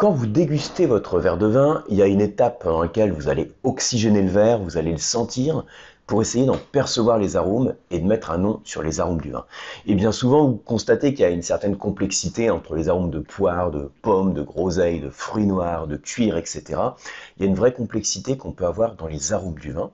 Quand vous dégustez votre verre de vin, il y a une étape dans laquelle vous allez oxygéner le verre, vous allez le sentir pour essayer d'en percevoir les arômes et de mettre un nom sur les arômes du vin. Et bien souvent, vous constatez qu'il y a une certaine complexité entre les arômes de poire, de pomme, de groseille, de fruits noirs, de cuir, etc. Il y a une vraie complexité qu'on peut avoir dans les arômes du vin.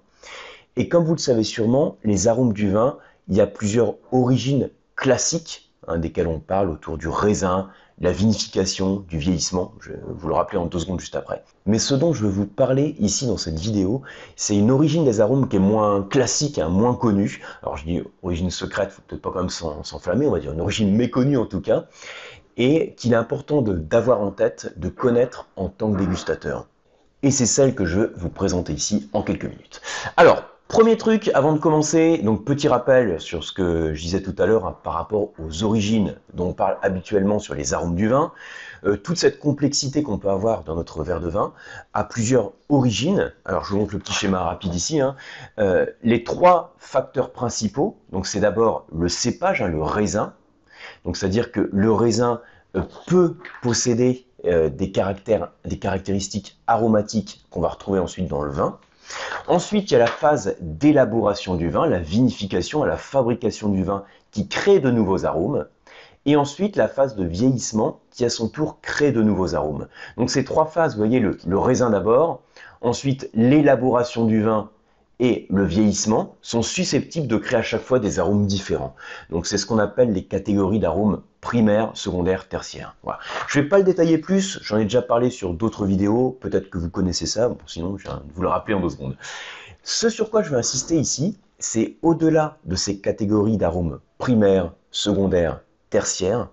Et comme vous le savez sûrement, les arômes du vin, il y a plusieurs origines classiques hein, desquelles on parle autour du raisin, la vinification, du vieillissement, je vais vous le rappeler en deux secondes juste après. Mais ce dont je veux vous parler ici dans cette vidéo, c'est une origine des arômes qui est moins classique, hein, moins connue. Alors je dis origine secrète, faut peut-être pas comme s'enflammer, on va dire une origine méconnue en tout cas, et qu'il est important d'avoir en tête, de connaître en tant que dégustateur. Et c'est celle que je veux vous présenter ici en quelques minutes. Alors, Premier truc, avant de commencer, donc petit rappel sur ce que je disais tout à l'heure hein, par rapport aux origines dont on parle habituellement sur les arômes du vin. Euh, toute cette complexité qu'on peut avoir dans notre verre de vin a plusieurs origines. Alors je vous montre le petit schéma rapide ici. Hein. Euh, les trois facteurs principaux, donc c'est d'abord le cépage, hein, le raisin. Donc c'est-à-dire que le raisin euh, peut posséder des, caractères, des caractéristiques aromatiques qu'on va retrouver ensuite dans le vin. Ensuite, il y a la phase d'élaboration du vin, la vinification, la fabrication du vin qui crée de nouveaux arômes. Et ensuite, la phase de vieillissement qui, à son tour, crée de nouveaux arômes. Donc ces trois phases, vous voyez, le, le raisin d'abord, ensuite l'élaboration du vin et le vieillissement sont susceptibles de créer à chaque fois des arômes différents. Donc c'est ce qu'on appelle les catégories d'arômes primaires, secondaires, tertiaires. Voilà. Je ne vais pas le détailler plus, j'en ai déjà parlé sur d'autres vidéos, peut-être que vous connaissez ça, sinon je vais vous le rappeler en deux secondes. Ce sur quoi je vais insister ici, c'est au-delà de ces catégories d'arômes primaires, secondaires, tertiaires,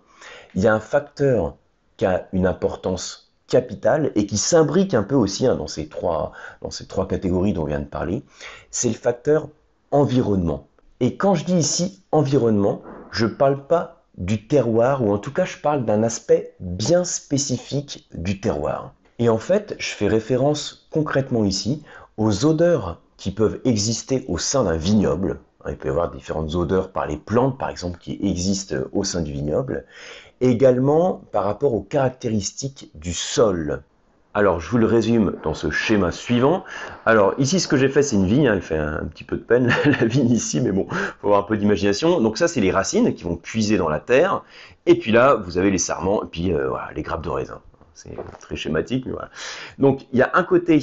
il y a un facteur qui a une importance capital et qui s'imbrique un peu aussi hein, dans, ces trois, dans ces trois catégories dont on vient de parler, c'est le facteur environnement. Et quand je dis ici environnement, je ne parle pas du terroir, ou en tout cas je parle d'un aspect bien spécifique du terroir. Et en fait, je fais référence concrètement ici aux odeurs qui peuvent exister au sein d'un vignoble. Il peut y avoir différentes odeurs par les plantes, par exemple, qui existent au sein du vignoble également par rapport aux caractéristiques du sol. Alors, je vous le résume dans ce schéma suivant. Alors, ici, ce que j'ai fait, c'est une vigne. Hein, elle fait un, petit peu de peine, la vigne ici, mais bon, faut avoir un peu d'imagination. Donc ça, c'est les racines qui vont puiser dans la terre. Et puis là, vous avez les sarments, et puis euh, les grappes de raisin. C'est très schématique, mais voilà. Donc, il y a un côté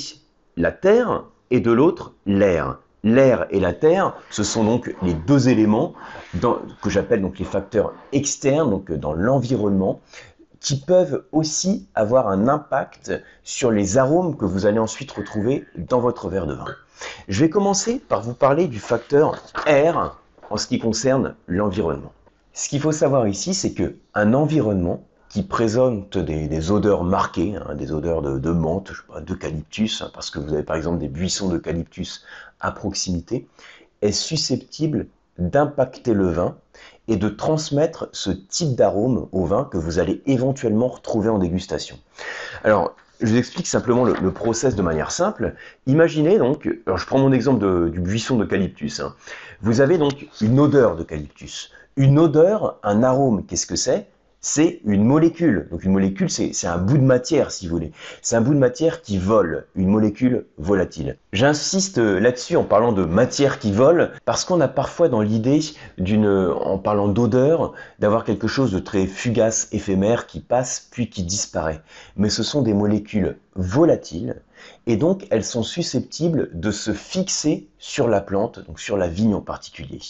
la terre, et de l'autre, l'air l'air et la terre, ce sont donc les deux éléments que j'appelle donc les facteurs externes, donc dans l'environnement, qui peuvent aussi avoir un impact sur les arômes que vous allez ensuite retrouver dans votre verre de vin. Je vais commencer par vous parler du facteur air en ce qui concerne l'environnement. Ce qu'il faut savoir ici, c'est que un environnement qui présente des, odeurs marquées, hein, des odeurs de, menthe, d'eucalyptus, hein, parce que vous avez par exemple des buissons d'eucalyptus à proximité, est susceptible d'impacter le vin et de transmettre ce type d'arôme au vin que vous allez éventuellement retrouver en dégustation. Alors, je vous explique simplement le, process de manière simple. Imaginez donc, alors je prends mon exemple du buisson d'eucalyptus. Hein. Vous avez donc une odeur d'eucalyptus. Une odeur, un arôme, qu'est-ce que c'est? C'est une molécule. Donc une molécule, c'est un bout de matière, si vous voulez. C'est un bout de matière qui vole, une molécule volatile. J'insiste là-dessus en parlant de matière qui vole, parce qu'on a parfois dans l'idée d'une, en parlant d'odeur, d'avoir quelque chose de très fugace, éphémère, qui passe puis qui disparaît. Mais ce sont des molécules volatiles et donc elles sont susceptibles de se fixer sur la plante, donc sur la vigne en particulier.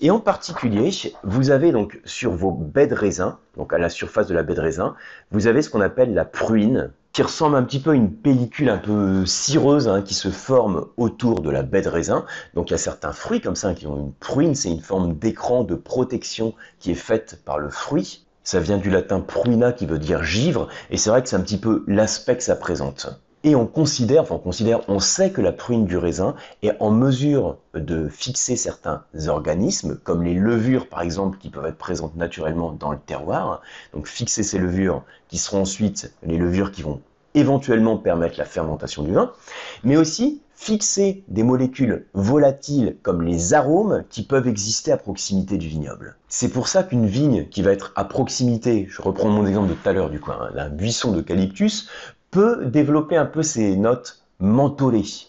Et en particulier, vous avez donc sur vos baies de raisin, donc à la surface de la baie de raisin, vous avez ce qu'on appelle la pruine, qui ressemble un petit peu à une pellicule un peu cireuse hein, qui se forme autour de la baie de raisin. Donc il y a certains fruits comme ça qui ont une pruine, c'est une forme d'écran de protection qui est faite par le fruit. Ça vient du latin pruina qui veut dire givre, et c'est vrai que c'est un petit peu l'aspect que ça présente. Et on considère, enfin on considère, on sait que la pruine du raisin est en mesure de fixer certains organismes, comme les levures par exemple, qui peuvent être présentes naturellement dans le terroir. Donc fixer ces levures, qui seront ensuite les levures qui vont éventuellement permettre la fermentation du vin, mais aussi fixer des molécules volatiles comme les arômes qui peuvent exister à proximité du vignoble. C'est pour ça qu'une vigne qui va être à proximité, je reprends mon exemple de tout à l'heure du coin, d'un buisson d'eucalyptus, peut développer un peu ces notes mentholées.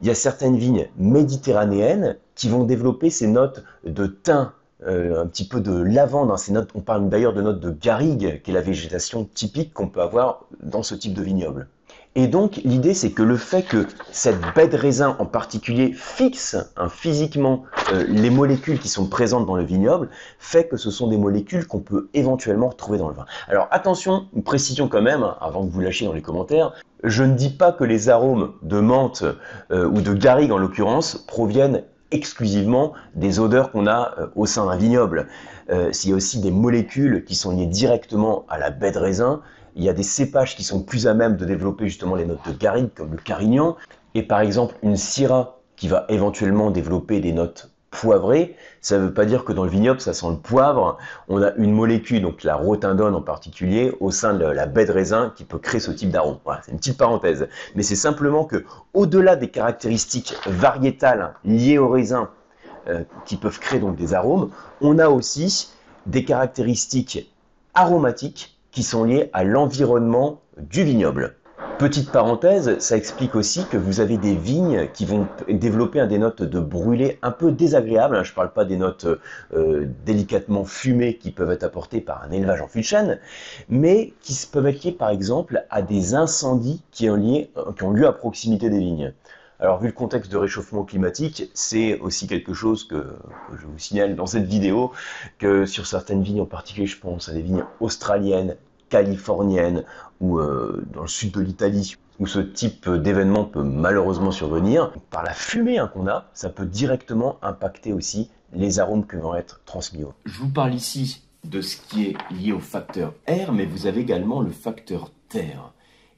Il y a certaines vignes méditerranéennes qui vont développer ces notes de thym, euh, un petit peu de lavande. Hein. Ces notes, on parle d'ailleurs de notes de garrigue, qui est la végétation typique qu'on peut avoir dans ce type de vignoble. Et donc l'idée c'est que le fait que cette baie de raisin en particulier fixe hein, physiquement euh, les molécules qui sont présentes dans le vignoble fait que ce sont des molécules qu'on peut éventuellement retrouver dans le vin. Alors attention, une précision quand même, hein, avant que vous lâchiez dans les commentaires, je ne dis pas que les arômes de menthe euh, ou de garrigue en l'occurrence proviennent exclusivement des odeurs qu'on a euh, au sein d'un vignoble. S'il y a aussi des molécules qui sont liées directement à la baie de raisin, il y a des cépages qui sont plus à même de développer justement les notes de garrigue, comme le carignan, et par exemple une syrah qui va éventuellement développer des notes poivrées. Ça ne veut pas dire que dans le vignoble, ça sent le poivre. On a une molécule, donc la rotindone en particulier, au sein de la baie de raisin qui peut créer ce type d'arôme. Voilà, c'est une petite parenthèse. Mais c'est simplement que, au-delà des caractéristiques variétales liées au raisin, euh, qui peuvent créer donc des arômes, on a aussi des caractéristiques aromatiques qui sont liés à l'environnement du vignoble. Petite parenthèse, ça explique aussi que vous avez des vignes qui vont développer des notes de brûlé un peu désagréables. Hein. Je ne parle pas des notes euh, délicatement fumées qui peuvent être apportées par un élevage en fût de chêne, mais qui peuvent être liées par exemple à des incendies qui ont lieu à proximité des vignes. Alors, vu le contexte de réchauffement climatique, c'est aussi quelque chose que, je vous signale dans cette vidéo, que sur certaines vignes en particulier, je pense à des vignes australiennes, californiennes ou euh, dans le sud de l'Italie, où ce type d'événement peut malheureusement survenir, par la fumée hein, qu'on a, ça peut directement impacter aussi les arômes qui vont être transmis. Je vous parle ici de ce qui est lié au facteur air, mais vous avez également le facteur terre.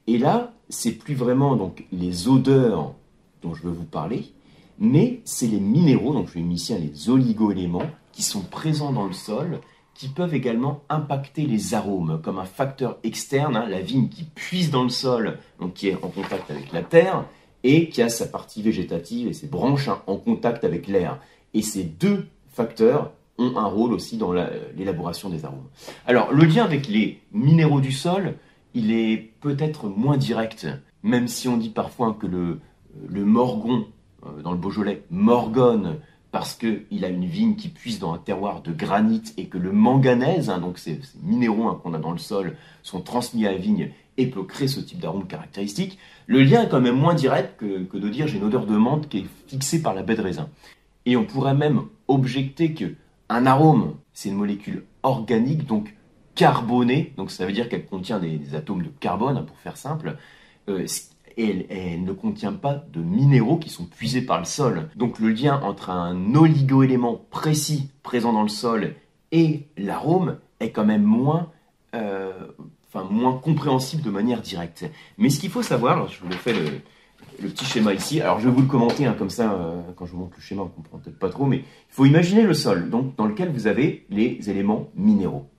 Et là, c'est plus vraiment donc les odeurs dont je veux vous parler, mais c'est les minéraux, donc je vais ici les oligoéléments, qui sont présents dans le sol, qui peuvent également impacter les arômes, comme un facteur externe, hein, la vigne qui puise dans le sol, donc qui est en contact avec la terre, et qui a sa partie végétative et ses branches hein, en contact avec l'air. Et ces deux facteurs ont un rôle aussi dans l'élaboration des arômes. Alors, le lien avec les minéraux du sol, il est peut-être moins direct, même si on dit parfois que le, le Morgon, euh, dans le Beaujolais, morgonne parce qu'il a une vigne qui puise dans un terroir de granit et que le manganèse, hein, donc ces, minéraux hein, qu'on a dans le sol, sont transmis à la vigne et peut créer ce type d'arôme caractéristique, le lien est quand même moins direct que, de dire j'ai une odeur de menthe qui est fixée par la baie de raisin. Et on pourrait même objecter que un arôme, c'est une molécule organique, donc carbonée, donc ça veut dire qu'elle contient des, atomes de carbone, hein, pour faire simple, euh, et elle, ne contient pas de minéraux qui sont puisés par le sol. Donc le lien entre un oligoélément précis présent dans le sol et l'arôme est quand même moins, euh, enfin, moins compréhensible de manière directe. Mais ce qu'il faut savoir, je vous le fais le, petit schéma ici, alors je vais vous le commenter hein, comme ça, euh, quand je vous montre le schéma, on ne comprend peut-être pas trop, mais il faut imaginer le sol, donc dans lequel vous avez les éléments minéraux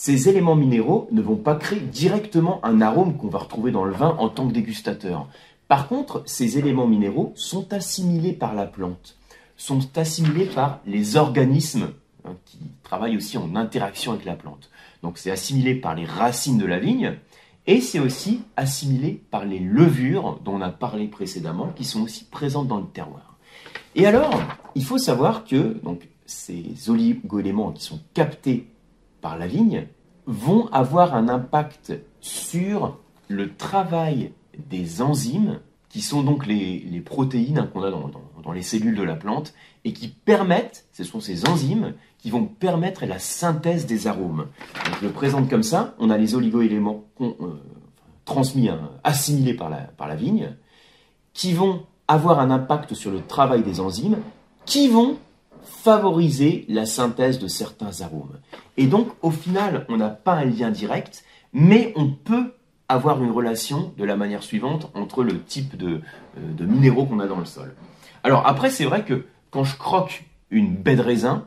ces éléments minéraux ne vont pas créer directement un arôme qu'on va retrouver dans le vin en tant que dégustateur. Par contre, ces éléments minéraux sont assimilés par la plante, sont assimilés par les organismes hein, qui travaillent aussi en interaction avec la plante. Donc c'est assimilé par les racines de la vigne et c'est aussi assimilé par les levures dont on a parlé précédemment qui sont aussi présentes dans le terroir. Et alors, il faut savoir que donc, ces oligoéléments qui sont captés par la vigne vont avoir un impact sur le travail des enzymes, qui sont donc les, protéines qu'on a dans, les cellules de la plante, et qui permettent, ce sont ces enzymes, qui vont permettre la synthèse des arômes. je le présente comme ça, on a les oligoéléments euh, transmis, hein, assimilés par la, par la vigne, qui vont avoir un impact sur le travail des enzymes, qui vont favoriser la synthèse de certains arômes. Et donc, au final, on n'a pas un lien direct, mais on peut avoir une relation de la manière suivante entre le type de, euh, minéraux qu'on a dans le sol. Alors après, c'est vrai que quand je croque une baie de raisin,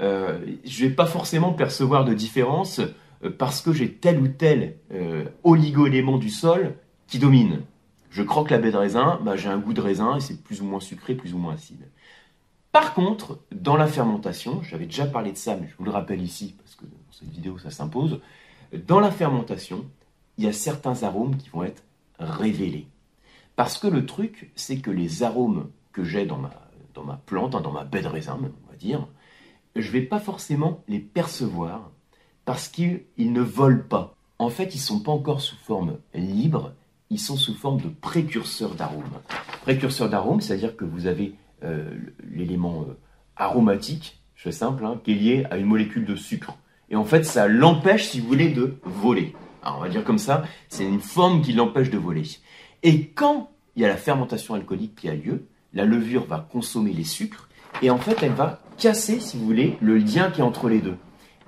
euh, je ne vais pas forcément percevoir de différence euh, parce que j'ai tel ou tel euh, oligo-élément du sol qui domine. Je croque la baie de raisin, bah, j'ai un goût de raisin et c'est plus ou moins sucré, plus ou moins acide. Par contre, dans la fermentation, j'avais déjà parlé de ça, mais je vous le rappelle ici parce que dans cette vidéo ça s'impose. Dans la fermentation, il y a certains arômes qui vont être révélés. Parce que le truc, c'est que les arômes que j'ai dans ma, dans ma plante, hein, dans ma baie de raisin, on va dire, je ne vais pas forcément les percevoir parce qu'ils ne volent pas. En fait, ils ne sont pas encore sous forme libre, ils sont sous forme de précurseurs d'arômes. Précurseurs d'arômes, c'est-à-dire que vous avez l'élément euh, aromatique, je fais simple, hein, qui est lié à une molécule de sucre. Et en fait, ça l'empêche, si vous voulez, de voler. Alors, on va dire comme ça, c'est une forme qui l'empêche de voler. Et quand il y a la fermentation alcoolique qui a lieu, la levure va consommer les sucres et en fait, elle va casser, si vous voulez, le lien qui est entre les deux.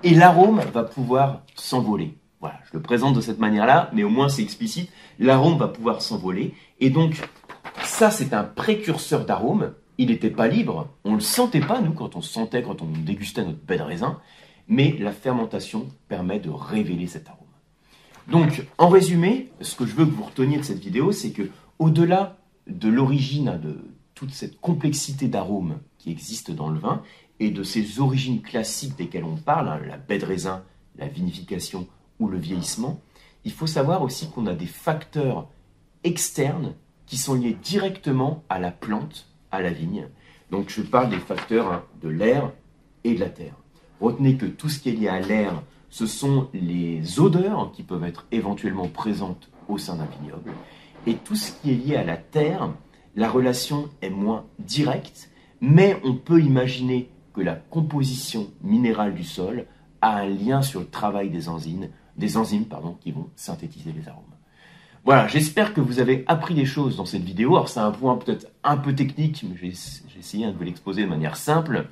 Et l'arôme va pouvoir s'envoler. Voilà, je le présente de cette manière-là, mais au moins c'est explicite. L'arôme va pouvoir s'envoler. Et donc, ça, c'est un précurseur d'arôme. Il n'était pas libre. On ne le sentait pas, nous, quand on sentait, quand on dégustait notre baie de raisin. Mais la fermentation permet de révéler cet arôme. Donc, en résumé, ce que je veux que vous reteniez de cette vidéo, c'est que, au-delà de l'origine de toute cette complexité d'arômes qui existe dans le vin et de ces origines classiques desquelles on parle, hein, la baie de raisin, la vinification ou le vieillissement, il faut savoir aussi qu'on a des facteurs externes qui sont liés directement à la plante, à la vigne. Donc je parle des facteurs hein, de l'air et de la terre. Retenez que tout ce qui est lié à l'air, ce sont les odeurs qui peuvent être éventuellement présentes au sein d'un vignoble. Et tout ce qui est lié à la terre, la relation est moins directe, mais on peut imaginer que la composition minérale du sol a un lien sur le travail des enzymes, des enzymes pardon, qui vont synthétiser les arômes. Voilà, j'espère que vous avez appris des choses dans cette vidéo. Alors c'est un point peut-être un peu technique, mais j'ai essayé de vous l'exposer de manière simple.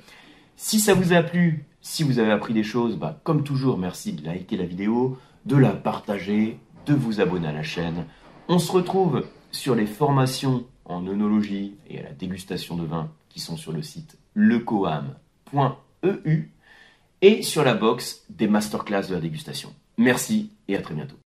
Si ça vous a plu, si vous avez appris des choses, bah, comme toujours, merci de liker la vidéo, de la partager, de vous abonner à la chaîne. On se retrouve sur les formations en œnologie et à la dégustation de vin qui sont sur le site lecoam.eu et sur la box des masterclass de la dégustation. Merci et à très bientôt.